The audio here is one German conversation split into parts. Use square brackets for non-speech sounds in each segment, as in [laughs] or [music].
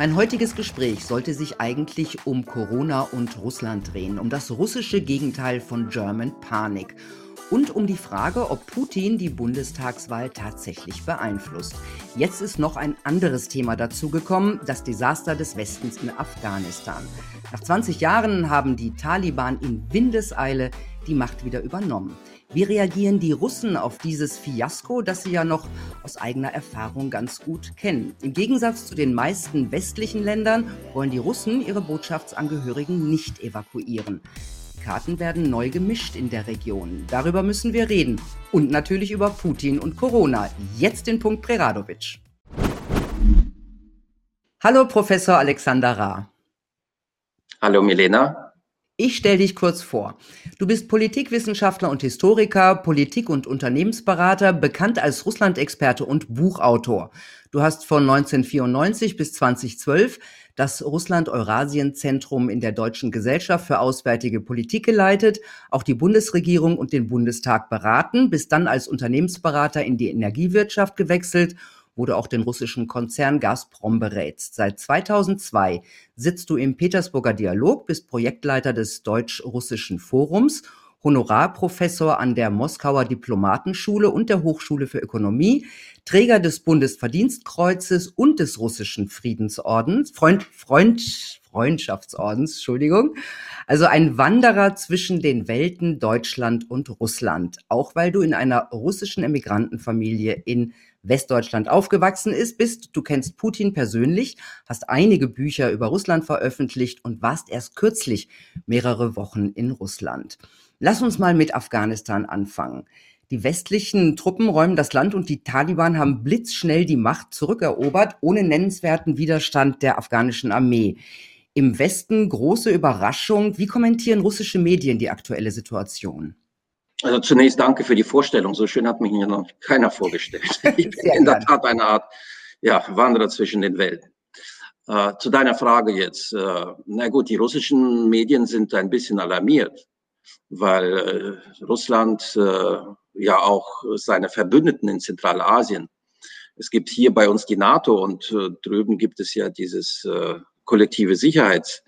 Mein heutiges Gespräch sollte sich eigentlich um Corona und Russland drehen, um das russische Gegenteil von German Panic und um die Frage, ob Putin die Bundestagswahl tatsächlich beeinflusst. Jetzt ist noch ein anderes Thema dazugekommen, das Desaster des Westens in Afghanistan. Nach 20 Jahren haben die Taliban in Windeseile die Macht wieder übernommen. Wie reagieren die Russen auf dieses Fiasko, das sie ja noch aus eigener Erfahrung ganz gut kennen? Im Gegensatz zu den meisten westlichen Ländern wollen die Russen ihre Botschaftsangehörigen nicht evakuieren. Die Karten werden neu gemischt in der Region. Darüber müssen wir reden. Und natürlich über Putin und Corona. Jetzt den Punkt Preradovic. Hallo, Professor Alexander Ra. Hallo, Milena. Ich stelle dich kurz vor. Du bist Politikwissenschaftler und Historiker, Politik- und Unternehmensberater, bekannt als Russland-Experte und Buchautor. Du hast von 1994 bis 2012 das Russland-Eurasien-Zentrum in der Deutschen Gesellschaft für Auswärtige Politik geleitet, auch die Bundesregierung und den Bundestag beraten, bist dann als Unternehmensberater in die Energiewirtschaft gewechselt wo du auch den russischen Konzern Gazprom berätst. Seit 2002 sitzt du im Petersburger Dialog, bist Projektleiter des Deutsch-Russischen Forums, Honorarprofessor an der Moskauer Diplomatenschule und der Hochschule für Ökonomie, Träger des Bundesverdienstkreuzes und des russischen Friedensordens, Freund, Freund, Freundschaftsordens, Entschuldigung. Also ein Wanderer zwischen den Welten Deutschland und Russland, auch weil du in einer russischen Emigrantenfamilie in Westdeutschland aufgewachsen ist, bist. Du kennst Putin persönlich, hast einige Bücher über Russland veröffentlicht und warst erst kürzlich mehrere Wochen in Russland. Lass uns mal mit Afghanistan anfangen. Die westlichen Truppen räumen das Land und die Taliban haben blitzschnell die Macht zurückerobert, ohne nennenswerten Widerstand der afghanischen Armee. Im Westen große Überraschung. Wie kommentieren russische Medien die aktuelle Situation? Also zunächst danke für die Vorstellung. So schön hat mich hier noch keiner vorgestellt. [laughs] Ich bin in der Tat eine Art ja, Wanderer zwischen den Welten. Äh, zu deiner Frage jetzt. Äh, na gut, die russischen Medien sind ein bisschen alarmiert, weil äh, Russland äh, ja auch seine Verbündeten in Zentralasien. Es gibt hier bei uns die NATO und äh, drüben gibt es ja dieses äh, kollektive Sicherheits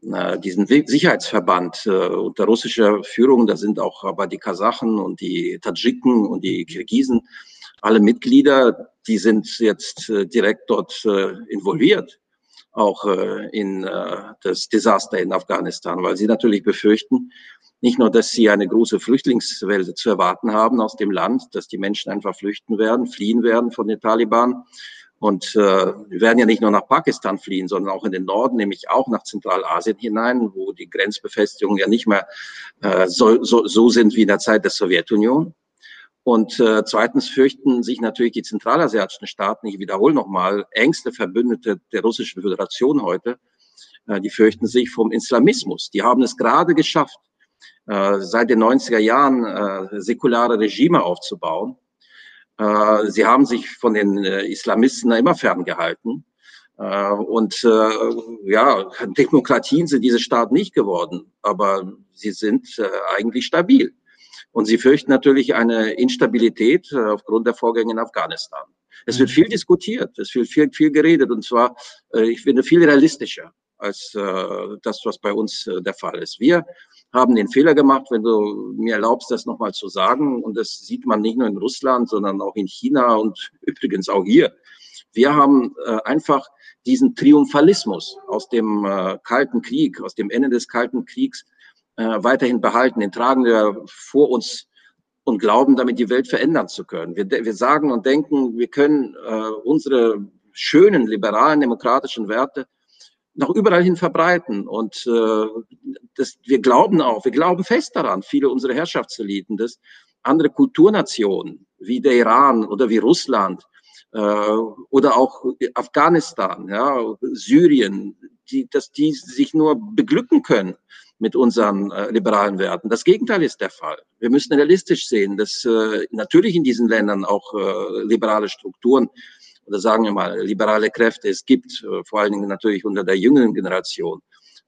diesen Sicherheitsverband äh, unter russischer Führung, da sind auch aber die Kasachen und die Tadschiken und die Kirgisen, alle Mitglieder, die sind jetzt äh, direkt dort involviert, auch in das Desaster in Afghanistan, weil sie natürlich befürchten, nicht nur, dass sie eine große Flüchtlingswelle zu erwarten haben aus dem Land, dass die Menschen einfach flüchten werden, fliehen werden von den Taliban, und äh, wir werden ja nicht nur nach Pakistan fliehen, sondern auch in den Norden, nämlich auch nach Zentralasien hinein, wo die Grenzbefestigungen ja nicht mehr äh, so, so, so sind wie in der Zeit der Sowjetunion. Und äh, zweitens fürchten sich natürlich die zentralasiatischen Staaten, ich wiederhole nochmal, engste Verbündete der Russischen Föderation heute, äh, die fürchten sich vom Islamismus. Die haben es gerade geschafft, äh, seit den 90er Jahren äh, säkulare Regime aufzubauen sie haben sich von den äh, Islamisten immer ferngehalten. Äh, und ja, Demokratien sind diese Staaten nicht geworden, aber sie sind eigentlich stabil. Und sie fürchten natürlich eine Instabilität aufgrund der Vorgänge in Afghanistan. Es wird mhm. viel diskutiert, es wird viel, viel geredet und zwar, ich finde, viel realistischer als das, was bei uns der Fall ist. Wir haben den Fehler gemacht, wenn du mir erlaubst, das nochmal zu sagen. Und das sieht man nicht nur in Russland, sondern auch in China und [laughs] übrigens auch hier. Wir haben äh, einfach diesen Triumphalismus aus dem äh, Kalten Krieg, aus dem Ende des Kalten Kriegs äh, weiterhin behalten. Den tragen wir vor uns und glauben, damit die Welt verändern zu können. Wir, wir sagen und denken, wir können äh, unsere schönen liberalen demokratischen Werte nach überall hin verbreiten. Und äh, das, wir glauben auch, wir glauben fest daran, viele unserer Herrschaftseliten, dass andere Kulturnationen wie der Iran oder wie Russland äh, oder auch Afghanistan, ja, Syrien, die, dass die sich nur beglücken können mit unseren äh, liberalen Werten. Das Gegenteil ist der Fall. Wir müssen realistisch sehen, dass äh, natürlich in diesen Ländern auch äh, liberale Strukturen oder sagen wir mal liberale Kräfte es gibt, äh, vor allen Dingen natürlich unter der jüngeren Generation.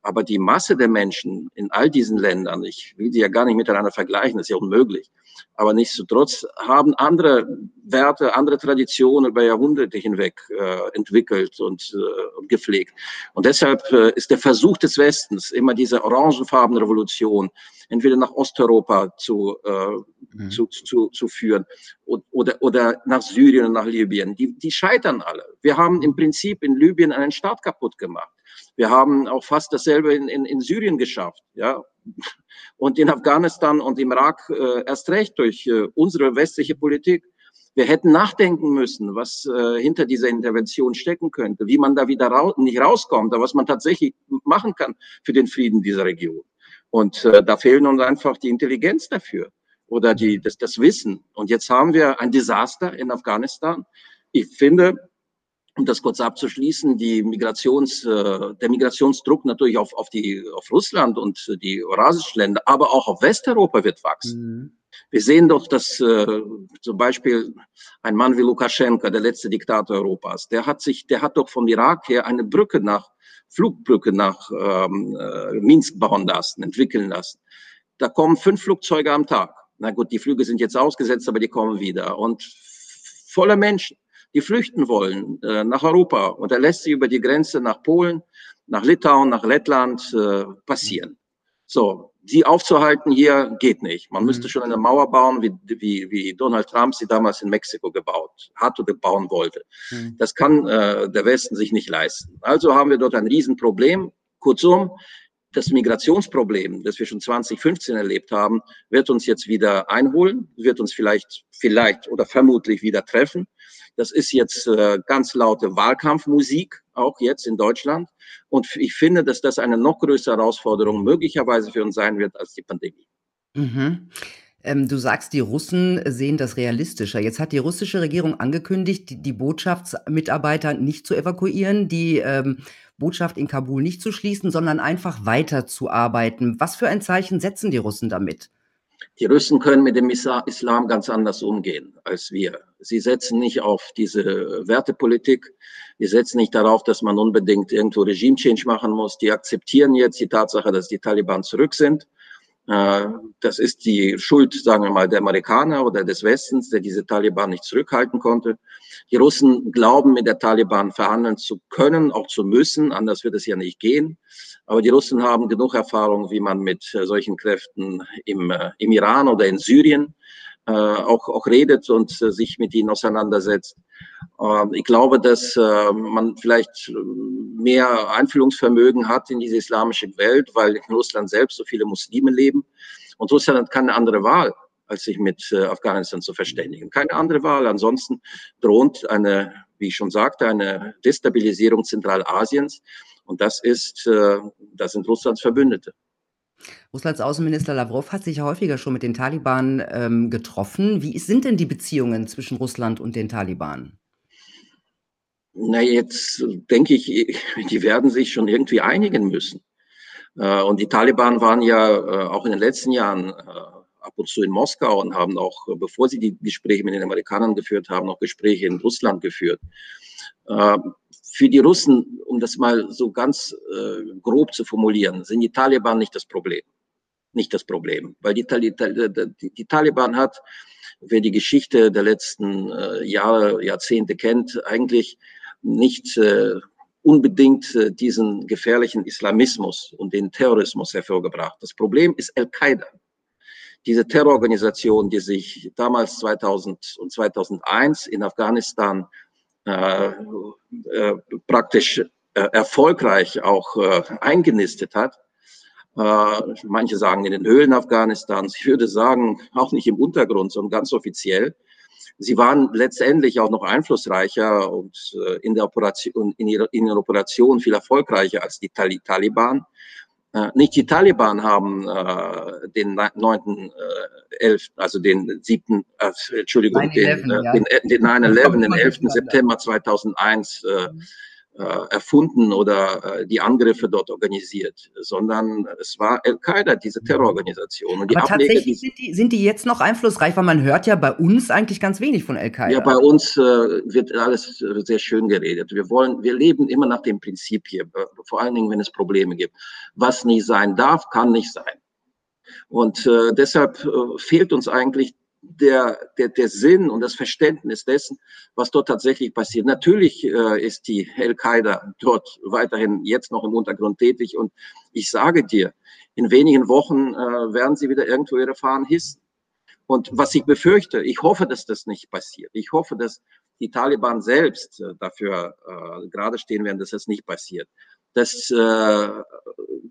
Aber die Masse der Menschen in all diesen Ländern, ich will sie ja gar nicht miteinander vergleichen, das ist ja unmöglich, Aber nichtsdestotrotz haben andere Werte, andere Traditionen über Jahrhunderte hinweg äh, entwickelt und äh, gepflegt. Und deshalb äh, ist der Versuch des Westens, immer diese orangefarbene Revolution, entweder nach Osteuropa zu, äh, mhm. zu, zu, zu führen oder, oder nach Syrien und nach Libyen, die, die scheitern alle. Wir haben im Prinzip in Libyen einen Staat kaputt gemacht. Wir haben auch fast dasselbe in, in, in Syrien geschafft. Ja, und in Afghanistan und im Irak äh, erst recht durch äh, unsere westliche Politik. Wir hätten nachdenken müssen, was äh, hinter dieser Intervention stecken könnte, wie man da wieder raus, nicht rauskommt, aber was man tatsächlich machen kann für den Frieden dieser Region. Und äh, da fehlen uns einfach die Intelligenz dafür oder die, das, das Wissen. Und jetzt haben wir ein Desaster in Afghanistan. Ich finde, um das kurz abzuschließen, die Migrations, äh, der Migrationsdruck natürlich auf, auf, die, auf Russland und die eurasischen Länder, aber auch auf Westeuropa wird wachsen. Mhm. Wir sehen doch, dass äh, zum Beispiel ein Mann wie Lukaschenka, der letzte Diktator Europas, der hat sich, der hat doch vom Irak her eine Brücke nach, Flugbrücke nach ähm, äh, Minsk bauen lassen, entwickeln lassen. Da kommen fünf Flugzeuge am Tag. Na gut, die Flüge sind jetzt ausgesetzt, aber die kommen wieder. Und voller Menschen die flüchten wollen äh, nach Europa. Und er lässt sie über die Grenze nach Polen, nach Litauen, nach Lettland äh, passieren. So, sie aufzuhalten hier geht nicht. Man mhm. müsste schon eine Mauer bauen, wie, wie, wie Donald Trump sie damals in Mexiko gebaut hat oder bauen wollte. Mhm. Das kann äh, der Westen sich nicht leisten. Also haben wir dort ein Riesenproblem. Kurzum, das Migrationsproblem, das wir schon 2015 erlebt haben, wird uns jetzt wieder einholen, wird uns vielleicht, vielleicht oder vermutlich wieder treffen. Das ist jetzt äh, ganz laute Wahlkampfmusik, auch jetzt in Deutschland. Und ich finde, dass das eine noch größere Herausforderung möglicherweise für uns sein wird als die Pandemie. Mhm. Ähm, du sagst, die Russen sehen das realistischer. Jetzt hat die russische Regierung angekündigt, die, die Botschaftsmitarbeiter nicht zu evakuieren, die ähm, Botschaft in Kabul nicht zu schließen, sondern einfach weiterzuarbeiten. Was für ein Zeichen setzen die Russen damit? Die Russen können mit dem Islam ganz anders umgehen als wir. Sie setzen nicht auf diese Wertepolitik. Die setzen nicht darauf, dass man unbedingt irgendwo Regime-Change machen muss. Die akzeptieren jetzt die Tatsache, dass die Taliban zurück sind. Äh, das ist die Schuld, sagen wir mal, der Amerikaner oder des Westens, der diese Taliban nicht zurückhalten konnte. Die Russen glauben, mit der Taliban verhandeln zu können, auch zu müssen. Anders wird es ja nicht gehen. Aber die Russen haben genug Erfahrung, wie man mit äh, solchen Kräften im, äh, im Iran oder in Syrien auch, auch redet und äh, sich mit ihnen auseinandersetzt. Ähm, ich glaube, dass äh, man vielleicht mehr Einfühlungsvermögen hat in diese islamische Welt, weil in Russland selbst so viele Muslime leben. Und Russland hat keine andere Wahl, als sich mit äh, Afghanistan zu verständigen. Keine andere Wahl. Ansonsten droht eine, wie ich schon sagte, eine Destabilisierung Zentralasiens. Und das ist, äh, das sind Russlands Verbündete. Russlands Außenminister Lavrov hat sich häufiger schon mit den Taliban ähm, getroffen. Wie sind denn die Beziehungen zwischen Russland und den Taliban? Na, jetzt denke ich, [laughs] die werden sich schon irgendwie einigen müssen. Äh, und die Taliban waren ja äh, auch in den letzten Jahren äh, ab und zu in Moskau und haben auch, bevor sie die Gespräche mit den Amerikanern geführt haben, noch Gespräche in Russland geführt für die Russen, um das mal so ganz äh, grob zu formulieren, sind die Taliban nicht das Problem. Nicht das Problem. Weil die, die, die Taliban hat, wer die Geschichte der letzten äh, Jahre, Jahrzehnte kennt, eigentlich nicht äh, unbedingt äh, diesen gefährlichen Islamismus und den Terrorismus hervorgebracht. Das Problem ist Al-Qaida. Diese Terrororganisation, die sich damals 2000 und 2001 in Afghanistan äh, äh, praktisch äh, erfolgreich auch äh, eingenistet hat. Äh, manche sagen in den Höhlen Afghanistans. Ich würde sagen, auch nicht im Untergrund, sondern ganz offiziell. Sie waren letztendlich auch noch einflussreicher und äh, in der Operation, in ihrer, in ihrer Operation viel erfolgreicher als die Taliban. Äh, nicht die Taliban haben äh, den 9., äh, 11., also den 7., äh, Entschuldigung, 9 den, äh, ja. den, äh, den 9-11, den 11. September 2001 äh, äh, erfunden oder äh, die Angriffe dort organisiert, sondern es war Al-Qaida, diese Terrororganisation. Und die Aber tatsächlich sind die, sind die jetzt noch einflussreich, weil man hört ja bei uns eigentlich ganz wenig von Al-Qaida. Ja, bei uns äh, wird alles äh, sehr schön geredet. Wir wollen, wir leben immer nach dem Prinzip hier, vor allen Dingen, wenn es Probleme gibt. Was nicht sein darf, kann nicht sein. Und äh, deshalb äh, fehlt uns eigentlich der, der, der Sinn und das Verständnis dessen, was dort tatsächlich passiert. Natürlich äh, ist die Al-Qaida dort weiterhin jetzt noch im Untergrund tätig und ich sage dir, in wenigen Wochen äh, werden sie wieder irgendwo ihre Fahnen hissen. Und was ich befürchte, ich hoffe, dass das nicht passiert. Ich hoffe, dass die Taliban selbst äh, dafür äh, gerade stehen werden, dass das nicht passiert. Dass äh,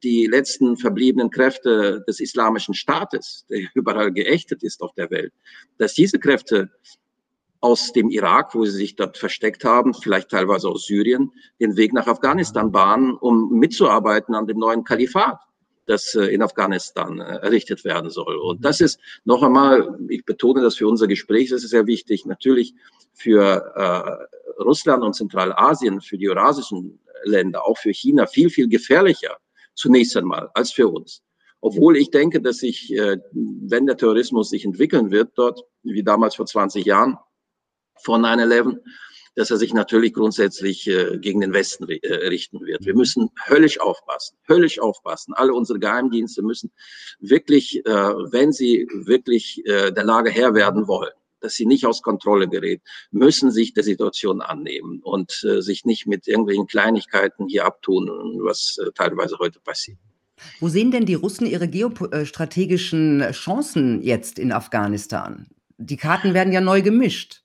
die letzten verbliebenen Kräfte des islamischen Staates, der überall geächtet ist auf der Welt, dass diese Kräfte aus dem Irak, wo sie sich dort versteckt haben, vielleicht teilweise aus Syrien, den Weg nach Afghanistan bahnen, um mitzuarbeiten an dem neuen Kalifat, das äh, in Afghanistan äh, errichtet werden soll. Und das ist noch einmal, ich betone das für unser Gespräch, das ist sehr wichtig, natürlich für äh, Russland und Zentralasien, für die eurasischen Länder, auch für China viel, viel gefährlicher zunächst einmal als für uns. Obwohl ich denke, dass sich, äh, wenn der Terrorismus sich entwickeln wird, dort, wie damals vor 20 Jahren, vor 9-11, dass er sich natürlich grundsätzlich äh, gegen den Westen äh, richten wird. Wir müssen höllisch aufpassen, höllisch aufpassen. Alle unsere Geheimdienste müssen wirklich, wenn sie wirklich der Lage Herr werden wollen, dass sie nicht aus Kontrolle gerät, müssen sich der Situation annehmen und äh, sich nicht mit irgendwelchen Kleinigkeiten hier abtun, was äh, teilweise heute passiert. Wo sehen denn die Russen ihre geostrategischen Chancen jetzt in Afghanistan? Die Karten werden ja neu gemischt.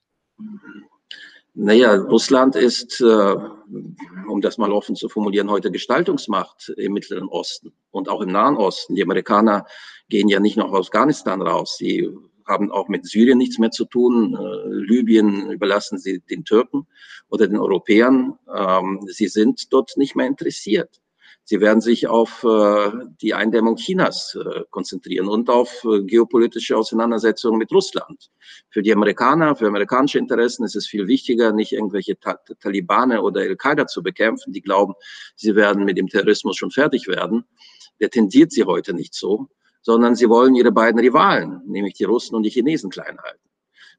Naja, Russland ist, äh, um das mal offen zu formulieren, heute Gestaltungsmacht im Mittleren Osten und auch im Nahen Osten. Die Amerikaner gehen ja nicht aus Afghanistan raus. Sie haben auch mit Syrien nichts mehr zu tun. Äh, Libyen überlassen sie den Türken oder den Europäern. Ähm, sie sind dort nicht mehr interessiert. Sie werden sich auf äh, die Eindämmung Chinas äh, konzentrieren und auf äh, geopolitische Auseinandersetzungen mit Russland. Für die Amerikaner, für amerikanische Interessen ist es viel wichtiger, nicht irgendwelche Ta Talibane oder Al-Qaida zu bekämpfen, die glauben, sie werden mit dem Terrorismus schon fertig werden. Der tendiert sie heute nicht so sondern sie wollen ihre beiden Rivalen, nämlich die Russen und die Chinesen klein halten.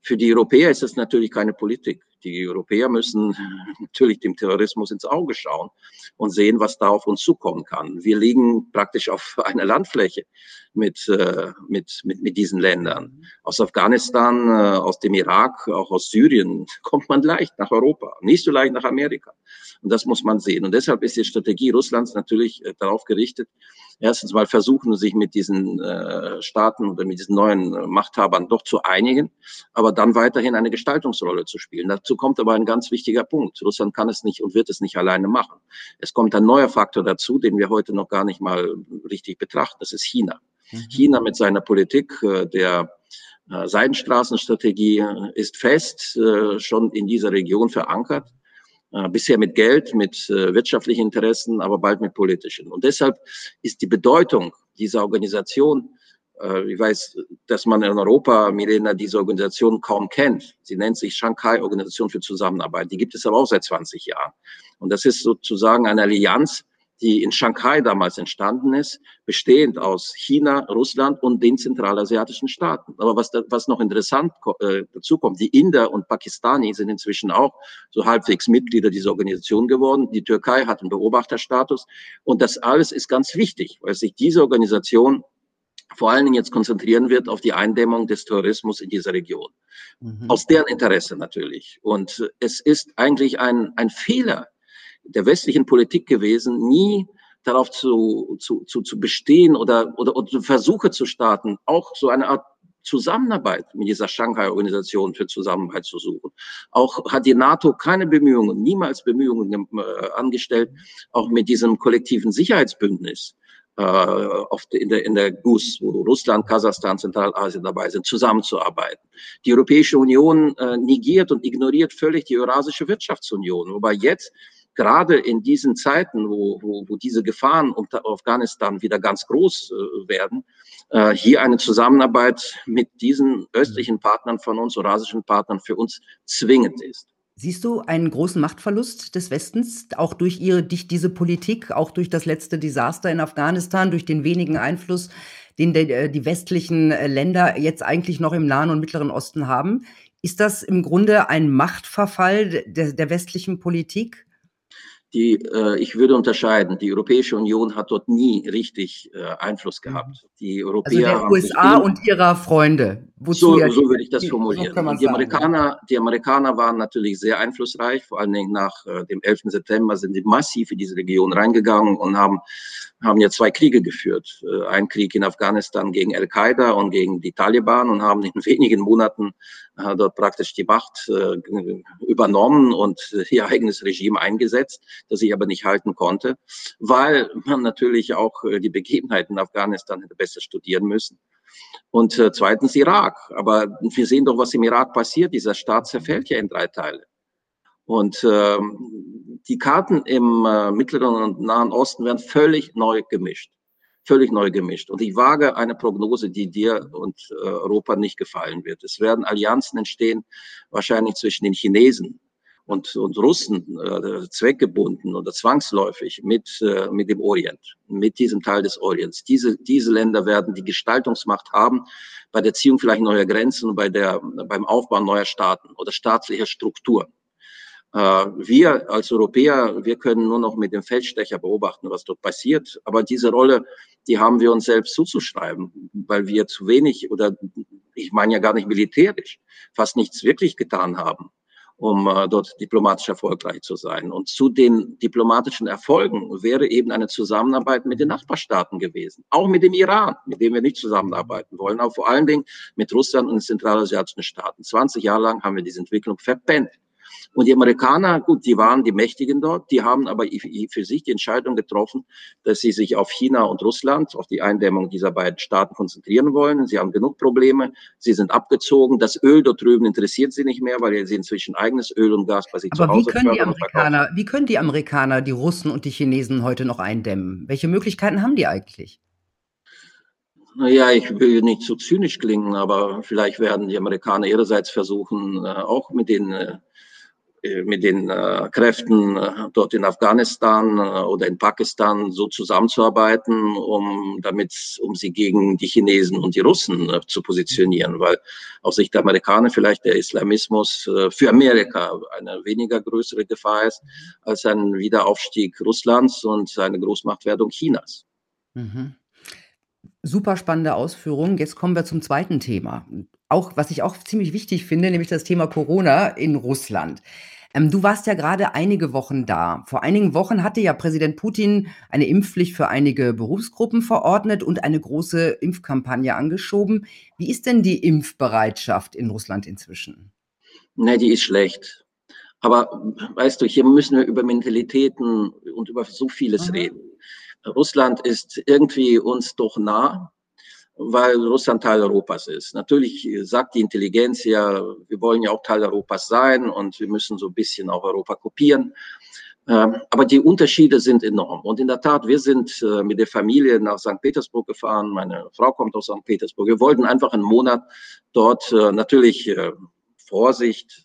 Für die Europäer ist das natürlich keine Politik. Die Europäer müssen natürlich dem Terrorismus ins Auge schauen und sehen, was da auf uns zukommen kann. Wir liegen praktisch auf [laughs] einer Landfläche mit, äh, mit, mit, mit diesen Ländern. Aus Afghanistan, äh, aus dem Irak, auch aus Syrien [laughs] kommt man leicht nach Europa, nicht so leicht nach Amerika. Und das muss man sehen. Und deshalb ist die Strategie Russlands natürlich äh, darauf gerichtet, erstens mal versuchen, sich mit diesen äh, Staaten oder mit diesen neuen äh, Machthabern doch zu einigen, aber dann weiterhin eine Gestaltungsrolle zu spielen. Dazu kommt aber ein ganz wichtiger Punkt. Russland kann es nicht und wird es nicht alleine machen. Es kommt ein neuer Faktor dazu, den wir heute noch gar nicht mal richtig betrachten. Das ist China. Mhm. China mit seiner Politik äh, der äh, Seidenstraßenstrategie äh, ist fest äh, schon in dieser Region verankert. Äh, bisher mit Geld, mit äh, wirtschaftlichen Interessen, aber bald mit politischen. Und deshalb ist die Bedeutung dieser Organisation, äh, ich weiß, dass man in Europa, Milena, diese Organisation kaum kennt. Sie nennt sich Shanghai Organisation für Zusammenarbeit. Die gibt es aber auch seit 20 Jahren. Und das ist sozusagen eine Allianz die in Shanghai damals entstanden ist, bestehend aus China, Russland und den zentralasiatischen Staaten. Aber was, da, was noch interessant äh, dazu kommt, die Inder und Pakistani sind inzwischen auch so halbwegs Mitglieder dieser Organisation geworden. Die Türkei hat einen Beobachterstatus. Und das alles ist ganz wichtig, weil sich diese Organisation vor allen Dingen jetzt konzentrieren wird auf die Eindämmung des Tourismus in dieser Region. Mhm. Aus deren Interesse natürlich. Und es ist eigentlich ein, ein Fehler, der westlichen Politik gewesen, nie darauf zu, zu, zu, zu bestehen oder, oder, oder Versuche zu starten, auch so eine Art Zusammenarbeit mit dieser Shanghai-Organisation für Zusammenarbeit zu suchen. Auch hat die NATO keine Bemühungen, niemals Bemühungen äh, angestellt, auch mit diesem kollektiven Sicherheitsbündnis äh, auf de, in der, in der GUS, wo Russland, Kasachstan, Zentralasien dabei sind, zusammenzuarbeiten. Die Europäische Union äh, negiert und ignoriert völlig die Eurasische Wirtschaftsunion, wobei jetzt gerade in diesen Zeiten, wo, wo, wo diese Gefahren unter Afghanistan wieder ganz groß äh, werden, äh, hier eine Zusammenarbeit mit diesen östlichen Partnern von uns, eurasischen Partnern, für uns zwingend ist. Siehst du einen großen Machtverlust des Westens, auch durch ihre, durch diese Politik, auch durch das letzte Desaster in Afghanistan, durch den wenigen Einfluss, den de, äh, die westlichen äh, Länder jetzt eigentlich noch im Nahen und Mittleren Osten haben? Ist das im Grunde ein Machtverfall der, der westlichen Politik? Die, äh, ich würde unterscheiden. Die Europäische Union hat dort nie richtig äh, Einfluss mhm. gehabt. Die Europäer also der USA und ihrer Freunde, so, ja so würde ich das formulieren. So die, sagen, Amerikaner, die Amerikaner waren natürlich sehr einflussreich, vor allen Dingen nach äh, dem 11. September sind sie massiv in diese Region reingegangen und haben, haben ja zwei Kriege geführt. Äh, ein Krieg in Afghanistan gegen Al-Qaida und gegen die Taliban und haben in [laughs] wenigen Monaten äh, dort praktisch die Macht äh, übernommen und ihr eigenes Regime eingesetzt, das sich aber nicht halten konnte, weil man natürlich auch äh, die Begebenheiten in Afghanistan hätte besser studieren müssen. Und äh, zweitens Irak. Aber wir sehen doch, was im Irak passiert. Dieser Staat zerfällt ja in drei Teile. Und äh, die Karten im äh, Mittleren und Nahen Osten werden völlig neu gemischt. Völlig neu gemischt. Und ich wage eine Prognose, die dir und äh, Europa nicht gefallen wird. Es werden Allianzen entstehen, wahrscheinlich zwischen den Chinesen und, und Russen äh, zweckgebunden oder zwangsläufig mit, äh, mit dem Orient, mit diesem Teil des Orients. Diese, diese Länder werden die Gestaltungsmacht haben bei der Ziehung vielleicht neuer Grenzen, bei der, beim Aufbau neuer Staaten oder staatlicher Strukturen. Äh, wir als Europäer, wir können nur noch mit dem Feldstecher beobachten, was dort passiert. Aber diese Rolle, die haben wir uns selbst zuzuschreiben, weil wir zu wenig oder ich meine ja gar nicht militärisch, fast nichts wirklich getan haben um äh, dort diplomatisch erfolgreich zu sein. Und zu den diplomatischen Erfolgen wäre eben eine Zusammenarbeit mit den Nachbarstaaten gewesen. Auch mit dem Iran, mit dem wir nicht zusammenarbeiten wollen, aber vor allen Dingen mit Russland und den zentralasiatischen Staaten. 20 Jahre lang haben wir diese Entwicklung verpennt. Und die Amerikaner, gut, die waren die Mächtigen dort, die haben aber für sich die Entscheidung getroffen, dass sie sich auf China und Russland, auf die Eindämmung dieser beiden Staaten konzentrieren wollen. Sie haben genug Probleme, sie sind abgezogen. Das Öl dort drüben interessiert sie nicht mehr, weil sie inzwischen eigenes Öl und Gas bei sich aber zu Hause wie können die Amerikaner, Wie können die Amerikaner die Russen und die Chinesen heute noch eindämmen? Welche Möglichkeiten haben die eigentlich? Naja, ich will nicht zu zynisch klingen, aber vielleicht werden die Amerikaner ihrerseits versuchen, äh, auch mit den äh, mit den äh, Kräften äh, dort in Afghanistan äh, oder in Pakistan so zusammenzuarbeiten, um damit, um sie gegen die Chinesen und die Russen äh, zu positionieren, weil aus Sicht der Amerikaner vielleicht der Islamismus äh, für Amerika eine weniger größere Gefahr ist als ein Wiederaufstieg Russlands und eine Großmachtwerdung Chinas. Mhm. Super spannende Ausführungen. Jetzt kommen wir zum zweiten Thema. Auch, was ich auch ziemlich wichtig finde, nämlich das Thema Corona in Russland. Ähm, du warst ja gerade einige Wochen da. Vor einigen Wochen hatte ja Präsident Putin eine Impfpflicht für einige Berufsgruppen verordnet und eine große Impfkampagne angeschoben. Wie ist denn die Impfbereitschaft in Russland inzwischen? Ne, die ist schlecht. Aber weißt du, hier müssen wir über Mentalitäten und über so vieles mhm. reden. Russland ist irgendwie uns doch nah weil Russland Teil Europas ist. Natürlich sagt die Intelligenz ja, wir wollen ja auch Teil Europas sein und wir müssen so ein bisschen auch Europa kopieren. Ähm, aber die Unterschiede sind enorm. Und in der Tat, wir sind äh, mit der Familie nach St. Petersburg gefahren. Meine Frau kommt aus St. Petersburg. Wir wollten einfach einen Monat dort äh, natürlich äh, Vorsicht, äh,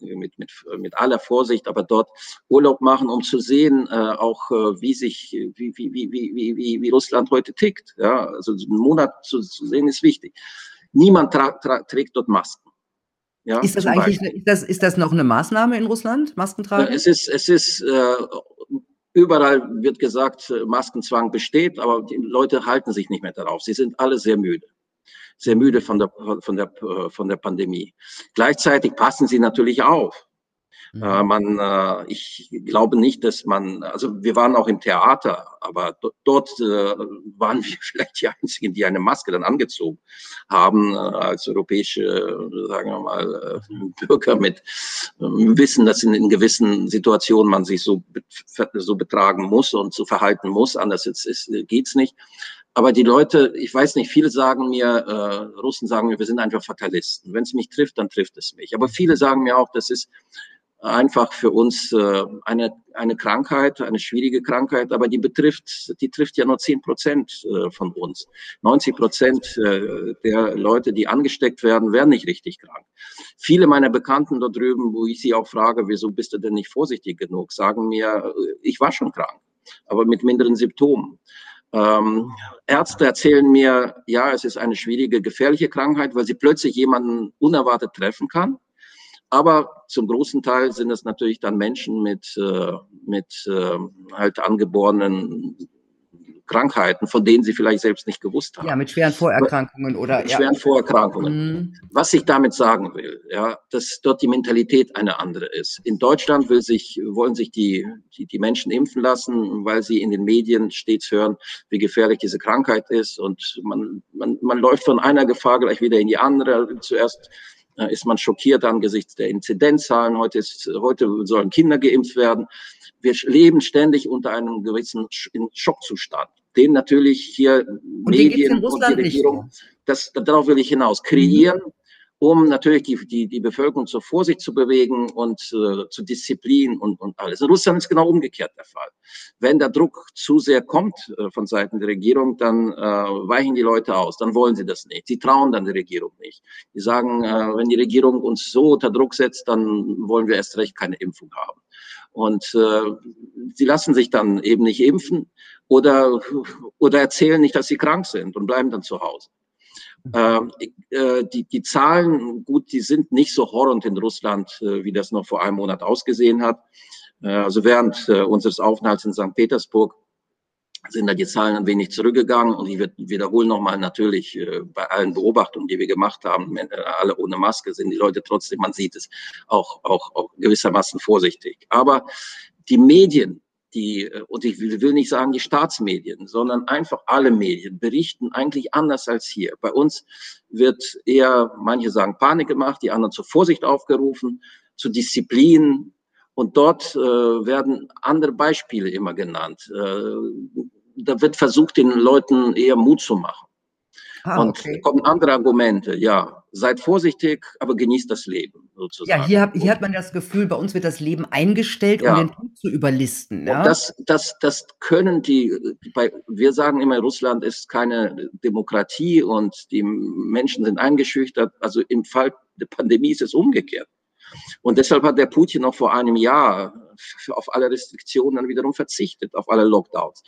mit, mit, mit aller Vorsicht, aber dort Urlaub machen, um zu sehen, äh, auch äh, wie sich, wie, wie, wie, wie, wie, wie Russland heute tickt. Ja, also einen Monat zu, zu sehen ist wichtig. Niemand tra, tra, trägt dort Masken. Ja, ist das eigentlich, ist das, ist das noch eine Maßnahme in Russland, Masken tragen? Es ist, es ist, äh, überall wird gesagt, Maskenzwang besteht, aber die Leute halten sich nicht mehr darauf. Sie sind alle sehr müde sehr müde von der, von der, von der Pandemie. Gleichzeitig passen sie natürlich auf. Mhm. Äh, man, äh, ich glaube nicht, dass man, also wir waren auch im Theater, aber dort äh, waren wir [laughs] vielleicht die Einzigen, die eine Maske dann angezogen haben, als europäische, sagen wir mal, Bürger mit Wissen, dass in, in gewissen Situationen man sich so, so betragen muss und so verhalten muss, anders ist, ist, geht's nicht. Aber die Leute, ich weiß nicht, viele sagen mir, äh, Russen sagen mir, wir sind einfach Fatalisten. Wenn es mich trifft, dann trifft es mich. Aber viele sagen mir auch, das ist einfach für uns äh, eine, eine Krankheit, eine schwierige Krankheit, aber die betrifft, die trifft ja nur zehn Prozent äh, von uns. 90 Prozent äh, der Leute, die angesteckt werden, werden nicht richtig krank. Viele meiner Bekannten da drüben, wo ich sie auch frage, wieso bist du denn nicht vorsichtig genug, sagen mir, äh, ich war schon krank, aber mit minderen Symptomen. Ähm, Ärzte erzählen mir, ja, es ist eine schwierige, gefährliche Krankheit, weil sie plötzlich jemanden unerwartet treffen kann. Aber zum großen Teil sind es natürlich dann Menschen mit, äh, mit äh, halt angeborenen Krankheiten, von denen sie vielleicht selbst nicht gewusst haben. Ja, mit schweren Vorerkrankungen oder. Mit ja. schweren Vorerkrankungen. Mhm. Was ich damit sagen will, ja, dass dort die Mentalität eine andere ist. In Deutschland will sich, wollen sich die, die, die Menschen impfen lassen, weil sie in den Medien stets hören, wie gefährlich diese Krankheit ist und man, man, man läuft von einer Gefahr gleich wieder in die andere. Zuerst ist man schockiert angesichts der Inzidenzzahlen. Heute, ist, heute sollen Kinder geimpft werden. Wir leben ständig unter einem gewissen Schockzustand, den natürlich hier und Medien und die Regierung, das, darauf will ich hinaus, kreieren, mhm um natürlich die, die, die Bevölkerung zur Vorsicht zu bewegen und äh, zu Disziplin und, und alles. In Russland ist genau umgekehrt der Fall. Wenn der Druck zu sehr kommt äh, von Seiten der Regierung, dann äh, weichen die Leute aus, dann wollen sie das nicht. Sie trauen dann der Regierung nicht. Die sagen, äh, wenn die Regierung uns so unter Druck setzt, dann wollen wir erst recht keine Impfung haben. Und äh, sie lassen sich dann eben nicht impfen oder, oder erzählen nicht, dass sie krank sind und bleiben dann zu Hause. Ähm, äh, die, die Zahlen, gut, die sind nicht so horrend in Russland, äh, wie das noch vor einem Monat ausgesehen hat. Äh, also während äh, unseres Aufenthalts in St. Petersburg sind da die Zahlen ein wenig zurückgegangen und ich wiederhole nochmal natürlich bei allen Beobachtungen, die wir gemacht haben, alle ohne Maske sind die Leute trotzdem, man sieht es, auch, auch, auch gewissermaßen vorsichtig. Aber die Medien, die, äh, und ich will nicht sagen die Staatsmedien, sondern einfach alle Medien berichten eigentlich anders als hier. Bei uns wird eher, manche sagen Panik gemacht, die anderen zur Vorsicht aufgerufen, zur Disziplin. Und dort äh, werden andere Beispiele immer genannt. Äh, da wird versucht, den Leuten eher Mut zu machen. Ah, und okay. kommen andere Argumente, ja, seid vorsichtig, aber genießt das Leben sozusagen. Ja, hier, hab, hier hat man das Gefühl, bei uns wird das Leben eingestellt, um den Tod zu überlisten. Ja? das, das, das können die, bei, wir sagen immer, Russland ist keine Demokratie und die Menschen sind eingeschüchtert. Also im Fall der Pandemie ist es umgekehrt. Und deshalb hat der Putin noch vor einem Jahr auf alle Restriktionen dann wiederum verzichtet, auf alle Lockdowns,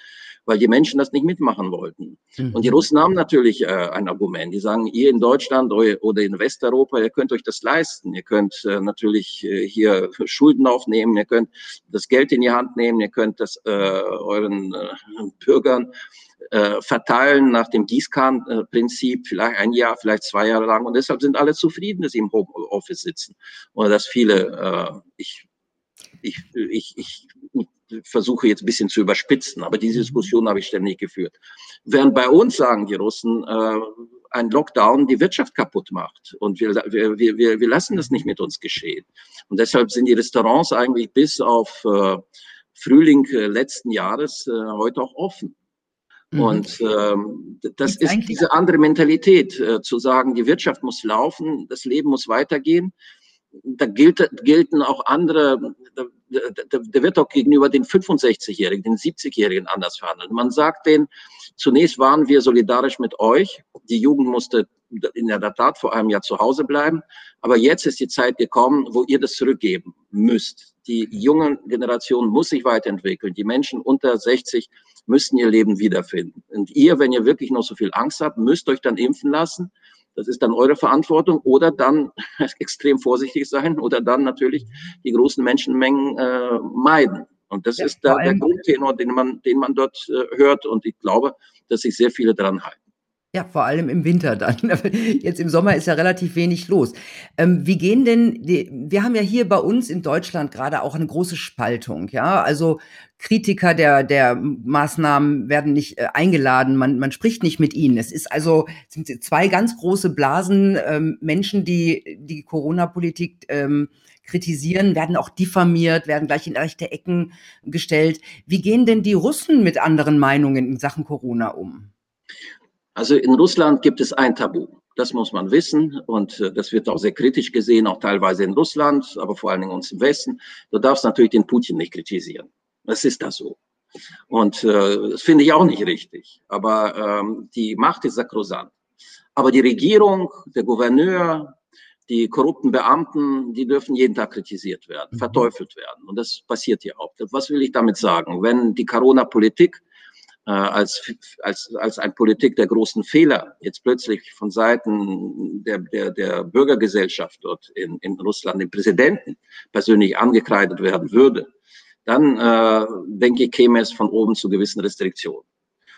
weil die Menschen das nicht mitmachen wollten. Mhm. Und die Russen haben natürlich äh, ein Argument. Die sagen, ihr in Deutschland oder in Westeuropa, ihr könnt euch das leisten. Ihr könnt äh, natürlich äh, hier Schulden aufnehmen, ihr könnt das Geld in die Hand nehmen, ihr könnt das äh, euren äh, Bürgern äh, verteilen nach dem Gießkannenprinzip, vielleicht ein Jahr, vielleicht zwei Jahre lang. Und deshalb sind alle zufrieden, dass sie im Homeoffice sitzen. Oder dass viele, äh, ich, ich, ich, ich versuche jetzt ein bisschen zu überspitzen, aber diese Diskussion habe ich ständig geführt. Während bei uns sagen die Russen, äh, ein Lockdown die Wirtschaft kaputt macht. Und wir, wir, wir, wir lassen das nicht mit uns geschehen. Und deshalb sind die Restaurants eigentlich bis auf äh, Frühling äh, letzten Jahres äh, heute auch offen. Mhm. Und ähm, das ist, ist diese andere Mentalität, äh, zu sagen, die Wirtschaft muss laufen, das Leben muss weitergehen. Da gilt, gelten auch andere, da, da, da wird auch gegenüber den 65-Jährigen, den 70-Jährigen anders verhandelt. Man sagt denen, zunächst waren wir solidarisch mit euch, die Jugend musste in der Tat vor einem Jahr zu Hause bleiben, aber jetzt ist die Zeit gekommen, wo ihr das zurückgeben müsst. Die junge Generation muss sich weiterentwickeln. Die Menschen unter 60 müssen ihr Leben wiederfinden. Und ihr, wenn ihr wirklich noch so viel Angst habt, müsst euch dann impfen lassen. Das ist dann eure Verantwortung oder dann [laughs] extrem vorsichtig sein oder dann natürlich die großen Menschenmengen äh, meiden. Und das ja, ist da der Grundtenor, den man, den man dort äh, hört. Und ich glaube, dass sich sehr viele daran halten. Ja, vor allem im Winter dann. [laughs] Jetzt im Sommer ist ja relativ wenig los. Ähm, wie gehen denn die wir haben ja hier bei uns in Deutschland gerade auch eine große Spaltung, ja? Also, Kritiker der der Maßnahmen werden nicht, äh, eingeladen, man man spricht nicht mit ihnen. Es ist also sind zwei ganz große Blasen, ähm, Menschen, die die Corona-Politik, ähm, kritisieren, werden auch diffamiert, werden gleich in rechte Ecken gestellt. Wie gehen denn die Russen mit anderen Meinungen in Sachen Corona um? Also in Russland gibt es ein Tabu. Das muss man wissen und äh, das wird auch sehr kritisch gesehen, auch teilweise in Russland, aber vor allen Dingen uns im Westen. Du darfst natürlich den Putin nicht kritisieren. Das ist das so. Und äh, das finde ich auch nicht richtig. Aber ähm, die Macht ist sakrosant. Aber die Regierung, der Gouverneur, die korrupten Beamten, die dürfen jeden Tag kritisiert werden, mhm. verteufelt werden. Und das passiert hier auch. Was will ich damit sagen? Wenn die Corona-Politik als, als, als ein Politik der großen Fehler jetzt plötzlich von Seiten der, der, der Bürgergesellschaft dort in, in Russland, dem Präsidenten persönlich angekreidet werden würde, dann äh, denke ich, käme es von oben zu gewissen Restriktionen.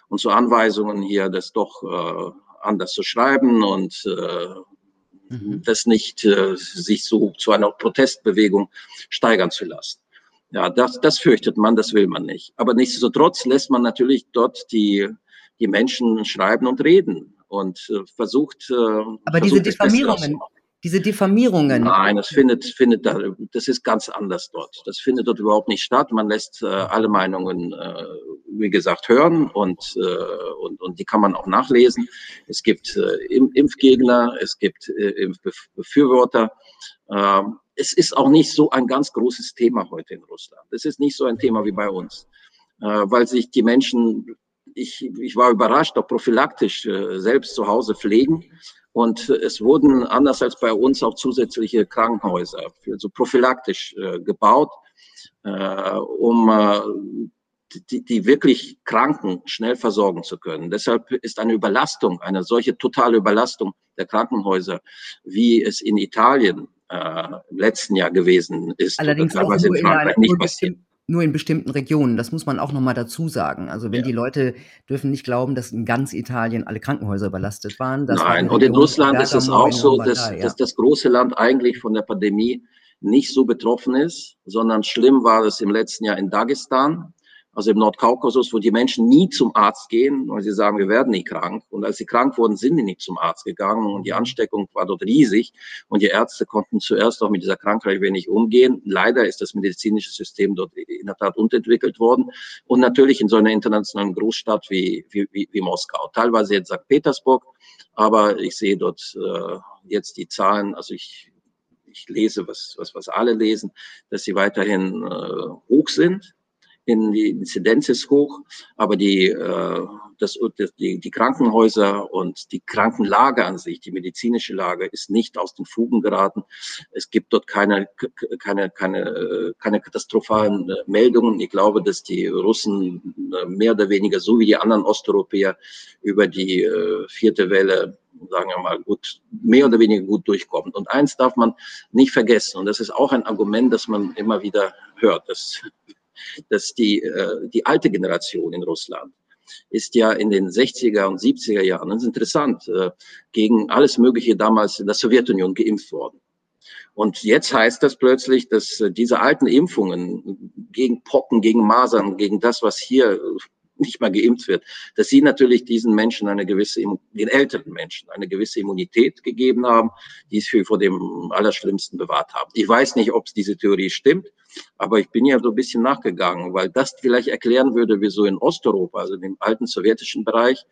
und zu Anweisungen hier, das doch äh, anders zu schreiben und äh, mhm. das nicht äh, sich so zu einer Protestbewegung steigern zu lassen. Ja, das, das fürchtet man, das will man nicht. Aber nichtsdestotrotz lässt man natürlich dort die, die Menschen schreiben und reden und äh, versucht. Äh, Aber versucht diese Diffamierungen, diese Diffamierungen. Nein, das findet, findet da, das ist ganz anders dort. Das findet dort überhaupt nicht statt. Man lässt äh, alle Meinungen, äh, wie gesagt, hören und, äh, und, und die kann man auch nachlesen. Es gibt äh, Impfgegner, es gibt äh, Impfbefürworter. Äh, es ist auch nicht so ein ganz großes Thema heute in Russland. Es ist nicht so ein Thema wie bei uns, äh, weil sich die Menschen ich, ich war überrascht, auch prophylaktisch äh, selbst zu Hause pflegen. Und es wurden anders als bei uns auch zusätzliche Krankenhäuser, also prophylaktisch äh, gebaut, äh, um äh, die, die wirklich Kranken schnell versorgen zu können. Deshalb ist eine Überlastung, eine solche totale Überlastung der Krankenhäuser, wie es in Italien äh, im letzten Jahr gewesen ist, Allerdings teilweise in Frankreich nicht passiert nur in bestimmten Regionen. Das muss man auch noch mal dazu sagen. Also wenn ja. die Leute dürfen nicht glauben, dass in ganz Italien alle Krankenhäuser überlastet waren. Das Nein, und in Russland ist es auch so, dass, ja. dass das große Land eigentlich von der Pandemie nicht so betroffen ist, sondern schlimm war es im letzten Jahr in Dagestan also im Nordkaukasus, wo die Menschen nie zum Arzt gehen, weil sie sagen, wir werden nie krank. Und als sie krank wurden, sind die nicht zum Arzt gegangen und die Ansteckung war dort riesig und die Ärzte konnten zuerst auch mit dieser Krankheit wenig umgehen. Leider ist das medizinische System dort in der Tat unterentwickelt worden und natürlich in so einer internationalen Großstadt wie, wie, wie, Moskau. Teilweise jetzt St. Petersburg, aber ich sehe dort äh, jetzt die Zahlen, also ich ich lese, was, was, was alle lesen, dass sie weiterhin äh, hoch sind in die Inzidenz ist hoch, aber die, äh, das, die, die Krankenhäuser und die Krankenlage an sich, die medizinische Lage ist nicht aus den Fugen geraten. Es gibt dort keine, keine, keine, keine katastrophalen Meldungen. Ich glaube, dass die Russen mehr oder weniger, so wie die anderen Osteuropäer, über die äh, vierte Welle sagen wir mal, gut, mehr oder weniger gut durchkommen. Und eins darf man nicht vergessen, und das ist auch ein Argument, das man immer wieder hört, dass dass die, äh, die alte Generation in Russland ist ja in den 60er und 70er Jahren, das ist interessant, äh, gegen alles Mögliche damals in der Sowjetunion geimpft worden. Und jetzt heißt das plötzlich, dass äh, diese alten Impfungen gegen Pocken, gegen Masern, gegen das, was hier nicht mal geimpft wird, dass sie natürlich diesen Menschen eine gewisse, den älteren Menschen eine gewisse Immunität gegeben haben, die sie vor dem Allerschlimmsten bewahrt haben. Ich weiß nicht, ob es diese Theorie stimmt, aber ich bin ja so ein bisschen nachgegangen, weil das vielleicht erklären würde, wieso in Osteuropa, also in dem alten sowjetischen Bereich,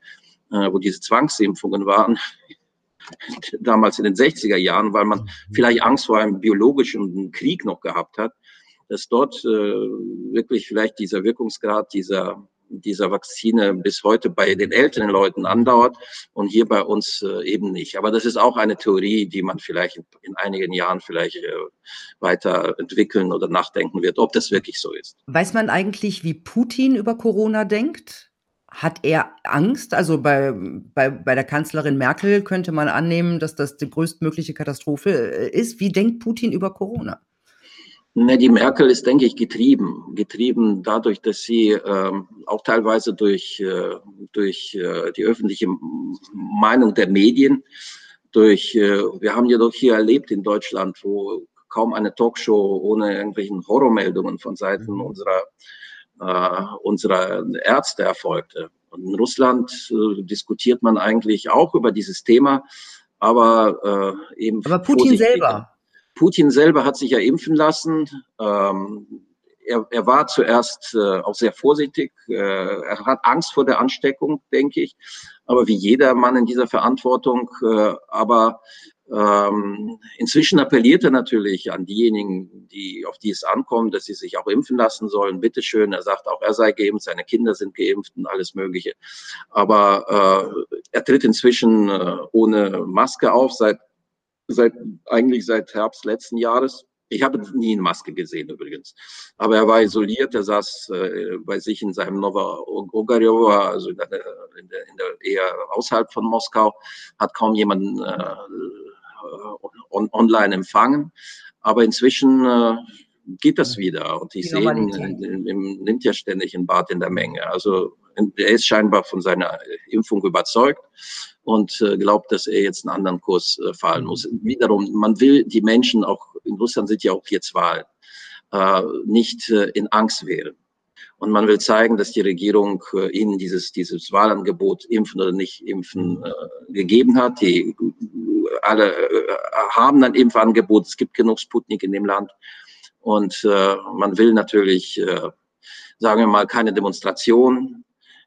äh, wo diese Zwangsimpfungen waren, [laughs] damals in den 60er Jahren, weil man vielleicht Angst vor einem biologischen Krieg noch gehabt hat, dass dort äh, wirklich vielleicht dieser Wirkungsgrad dieser dieser Vakzine bis heute bei den älteren Leuten andauert und hier bei uns äh, eben nicht. Aber das ist auch eine Theorie, die man vielleicht in, in einigen Jahren vielleicht äh, weiterentwickeln oder nachdenken wird, ob das wirklich so ist. Weiß man eigentlich, wie Putin über Corona denkt? Hat er Angst? Also bei, bei, bei der Kanzlerin Merkel könnte man annehmen, dass das die größtmögliche Katastrophe äh, ist. Wie denkt Putin über Corona? Ne, die Merkel ist, denke ich, getrieben. Getrieben dadurch, dass sie ähm, auch teilweise durch, äh, durch äh, die öffentliche Meinung der Medien, durch, äh, wir haben ja doch hier erlebt in Deutschland, wo kaum eine Talkshow ohne irgendwelchen Horrormeldungen von Seiten mhm. unserer, äh, unserer Ärzte erfolgte. Und in Russland äh, diskutiert man eigentlich auch über dieses Thema, aber äh, eben. Aber Putin selber Putin selber hat sich ja impfen lassen. Ähm, er, er, war zuerst äh, auch sehr vorsichtig. Äh, er hat Angst vor der Ansteckung, denke ich. Aber wie jeder Mann in dieser Verantwortung. Äh, aber ähm, inzwischen appelliert er natürlich an diejenigen, die, auf die es ankommt, dass sie sich auch impfen lassen sollen. Bitteschön. Er sagt auch, er sei geimpft, seine Kinder sind geimpft und alles Mögliche. Aber äh, er tritt inzwischen äh, ohne Maske auf seit seit eigentlich seit Herbst letzten Jahres. Ich habe nie eine Maske gesehen übrigens. Aber er war isoliert, er saß äh, bei sich in seinem Nova Ogarjowa, also in der, in, der, in der eher außerhalb von Moskau, hat kaum jemanden äh, on, online empfangen. Aber inzwischen äh, geht das wieder. Und ich sehe, nimmt ja ständig ein Bad in der Menge. Also er ist scheinbar von seiner Impfung überzeugt und äh, glaubt, dass er jetzt einen anderen Kurs äh, fahren muss. Wiederum, man will die Menschen, auch in Russland sind ja auch jetzt Wahlen, äh, nicht in Angst wehren. Und man will zeigen, dass die Regierung ihnen dieses, dieses Wahlangebot impfen oder nicht impfen äh, gegeben hat. Die alle haben ein Impfangebot. Es gibt genug Sputnik in dem Land. Und man will natürlich, sagen wir mal, keine Demonstration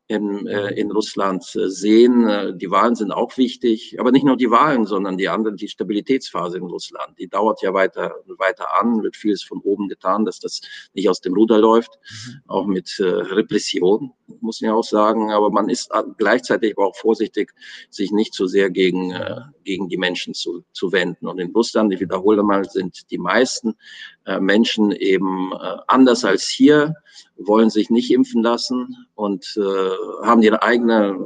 in, äh, in Russland äh, sehen. Äh, die Wahlen sind auch wichtig, aber nicht nur die Wahlen, sondern die andere, die Stabilitätsphase in Russland. Die dauert ja weiter, weiter an, wird vieles von oben getan, dass das nicht aus dem Ruder läuft, mhm. auch mit äh, Repression, muss ich auch sagen. Aber man ist gleichzeitig aber auch vorsichtig, sich nicht zu sehr gegen, äh, gegen die Menschen zu, zu wenden. Und in Russland, ich wiederhole mal, sind die meisten äh, Menschen eben äh, anders als hier, wollen sich nicht impfen lassen und äh, haben ihre eigene,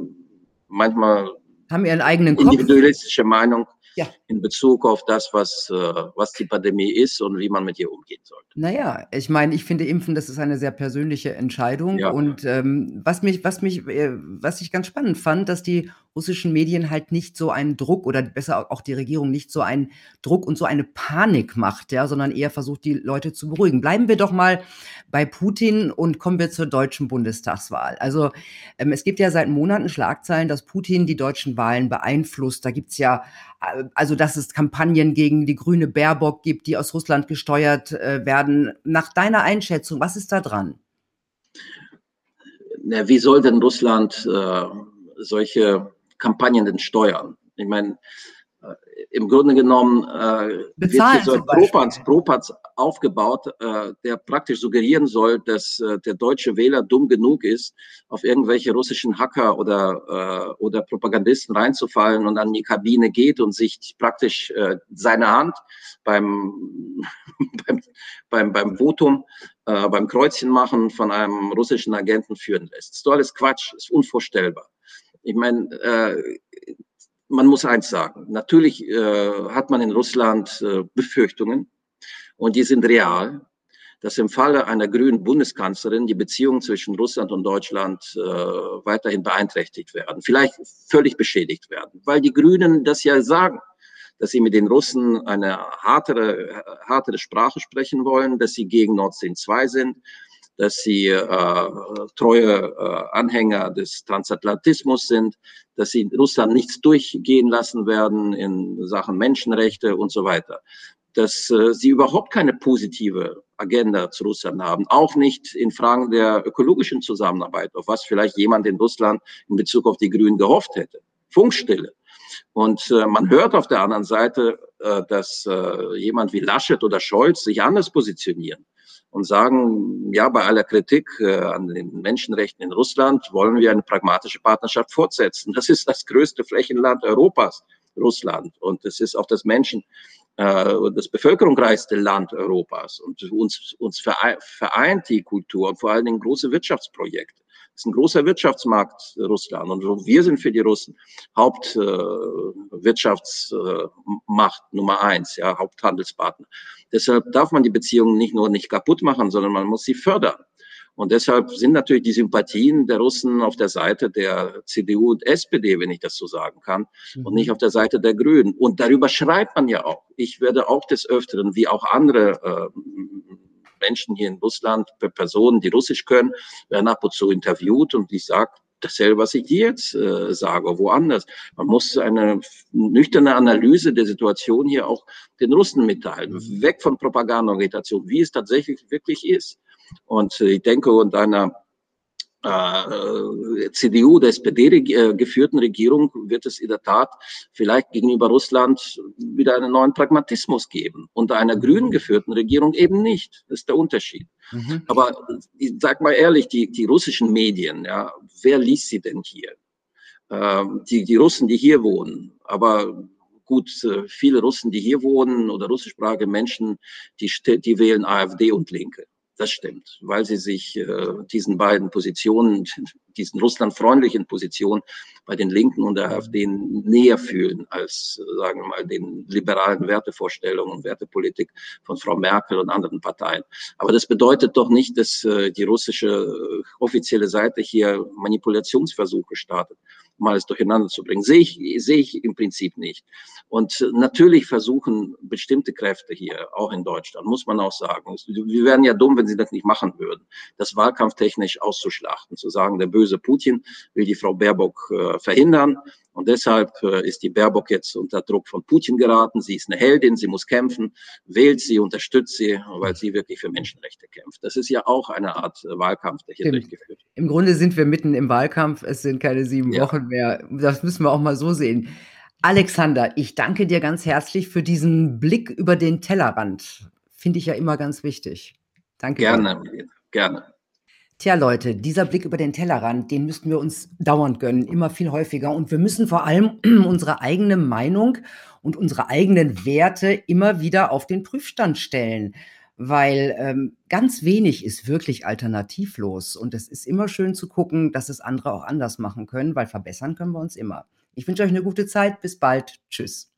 manchmal haben ihren eigenen Kopf. individualistische Meinung ja. in Bezug auf das, was, äh, was die Pandemie ist und wie man mit ihr umgehen sollte. Naja, ich meine, ich finde Impfen, das ist eine sehr persönliche Entscheidung. Ja. Und ähm, was mich, was mich, äh, was ich ganz spannend fand, dass die russischen Medien halt nicht so einen Druck oder besser auch die Regierung nicht so einen Druck und so eine Panik macht, ja, sondern eher versucht, die Leute zu beruhigen. Bleiben wir doch mal bei Putin und kommen wir zur deutschen Bundestagswahl. Also ähm, es gibt ja seit Monaten Schlagzeilen, dass Putin die deutschen Wahlen beeinflusst. Da gibt's ja, äh, also dass es Kampagnen gegen die grüne Baerbock gibt, die aus Russland gesteuert äh, werden. Nach deiner Einschätzung, was ist da dran? Na, wie soll denn Russland äh, solche Kampagnen denn steuern? Ich meine, äh, im Grunde genommen äh, Bezahlen wird hier so ein Propaz, aufgebaut, äh, der praktisch suggerieren soll, dass äh, der deutsche Wähler dumm genug ist, auf irgendwelche russischen Hacker oder, äh, oder Propagandisten reinzufallen und an die Kabine geht und sich praktisch äh, seine Hand beim, [laughs] beim, beim, beim Votum, äh, beim Kreuzchen machen von einem russischen Agenten führen lässt. Das ist doch alles Quatsch, ist unvorstellbar. Ich meine, äh, man muss eins sagen. Natürlich äh, hat man in Russland äh, Befürchtungen und die sind real, dass im Falle einer grünen Bundeskanzlerin die Beziehungen zwischen Russland und Deutschland äh, weiterhin beeinträchtigt werden, vielleicht völlig beschädigt werden, weil die Grünen das ja sagen, dass sie mit den Russen eine hartere, hartere Sprache sprechen wollen, dass sie gegen Nord Stream 2 sind, dass sie äh, treue äh, Anhänger des Transatlantismus sind, dass sie Russland nichts durchgehen lassen werden in Sachen Menschenrechte und so weiter. Dass äh, sie überhaupt keine positive Agenda zu Russland haben, auch nicht in Fragen der ökologischen Zusammenarbeit, auf was vielleicht jemand in Russland in Bezug auf die Grünen gehofft hätte. Funkstille. Und äh, man hört auf der anderen Seite, äh, dass äh, jemand wie Laschet oder Scholz sich anders positionieren und sagen, ja, bei aller Kritik äh, an den Menschenrechten in Russland wollen wir eine pragmatische Partnerschaft fortsetzen. Das ist das größte Flächenland Europas, Russland. Und es ist auch das Menschen, äh, das bevölkerungsreichste Land Europas. Und uns, uns vereint die Kultur und vor allen Dingen große Wirtschaftsprojekte. Ist ein großer Wirtschaftsmarkt Russland und wir sind für die Russen Hauptwirtschaftsmacht äh, Nummer eins, ja, Haupthandelspartner. Deshalb darf man die Beziehungen nicht nur nicht kaputt machen, sondern man muss sie fördern. Und deshalb sind natürlich die Sympathien der Russen auf der Seite der CDU und SPD, wenn ich das so sagen kann, mhm. und nicht auf der Seite der Grünen. Und darüber schreibt man ja auch. Ich werde auch des Öfteren, wie auch andere äh, Menschen hier in Russland, Personen, die Russisch können, werden ab und zu interviewt und ich sage, dasselbe, was ich dir jetzt äh, sage, woanders. Man muss eine nüchterne Analyse der Situation hier auch den Russen mitteilen. Mhm. Weg von Propaganda und Agitation, wie es tatsächlich wirklich ist. Und äh, ich denke, unter einer äh, CDU, der SPD äh, geführten Regierung wird es in der Tat vielleicht gegenüber Russland wieder einen neuen Pragmatismus geben. Unter einer grünen geführten Regierung eben nicht. Das ist der Unterschied. Mhm. Aber ich sag mal ehrlich, die, die russischen Medien, ja, wer liest sie denn hier? Ähm, die, die Russen, die hier wohnen. Aber gut, äh, viele Russen, die hier wohnen oder russischsprachige Menschen, die, die wählen AfD und Linke. Das stimmt, weil sie sich äh, diesen beiden Positionen, diesen russlandfreundlichen Position bei den Linken und der AfD näher fühlen als, sagen wir mal, den liberalen Wertevorstellungen und Wertepolitik von Frau Merkel und anderen Parteien. Aber das bedeutet doch nicht, dass äh, die russische äh, offizielle Seite hier Manipulationsversuche startet um alles durcheinander zu bringen. Sehe ich, sehe ich im Prinzip nicht. Und natürlich versuchen bestimmte Kräfte hier, auch in Deutschland, muss man auch sagen, wir wären ja dumm, wenn sie das nicht machen würden, das wahlkampftechnisch auszuschlachten, zu sagen, der böse Putin will die Frau Baerbock äh, verhindern und deshalb äh, ist die Baerbock jetzt unter Druck von Putin geraten. Sie ist eine Heldin, sie muss kämpfen, wählt sie, unterstützt sie, weil sie wirklich für Menschenrechte kämpft. Das ist ja auch eine Art äh, Wahlkampf, der hier Stimmt. durchgeführt wird. Im Grunde sind wir mitten im Wahlkampf. Es sind keine sieben ja. Wochen mehr. Das müssen wir auch mal so sehen. Alexander, ich danke dir ganz herzlich für diesen Blick über den Tellerrand. Finde ich ja immer ganz wichtig. Danke. Gerne, dir. gerne. Tja, Leute, dieser Blick über den Tellerrand, den müssten wir uns dauernd gönnen, immer viel häufiger. Und wir müssen vor allem [clears throat] unsere eigene Meinung und unsere eigenen Werte immer wieder auf den Prüfstand stellen, weil ähm, ganz wenig ist wirklich alternativlos. Und es ist immer schön zu gucken, dass es andere auch anders machen können, weil verbessern können wir uns immer. Ich wünsche euch eine gute Zeit. Bis bald. Tschüss.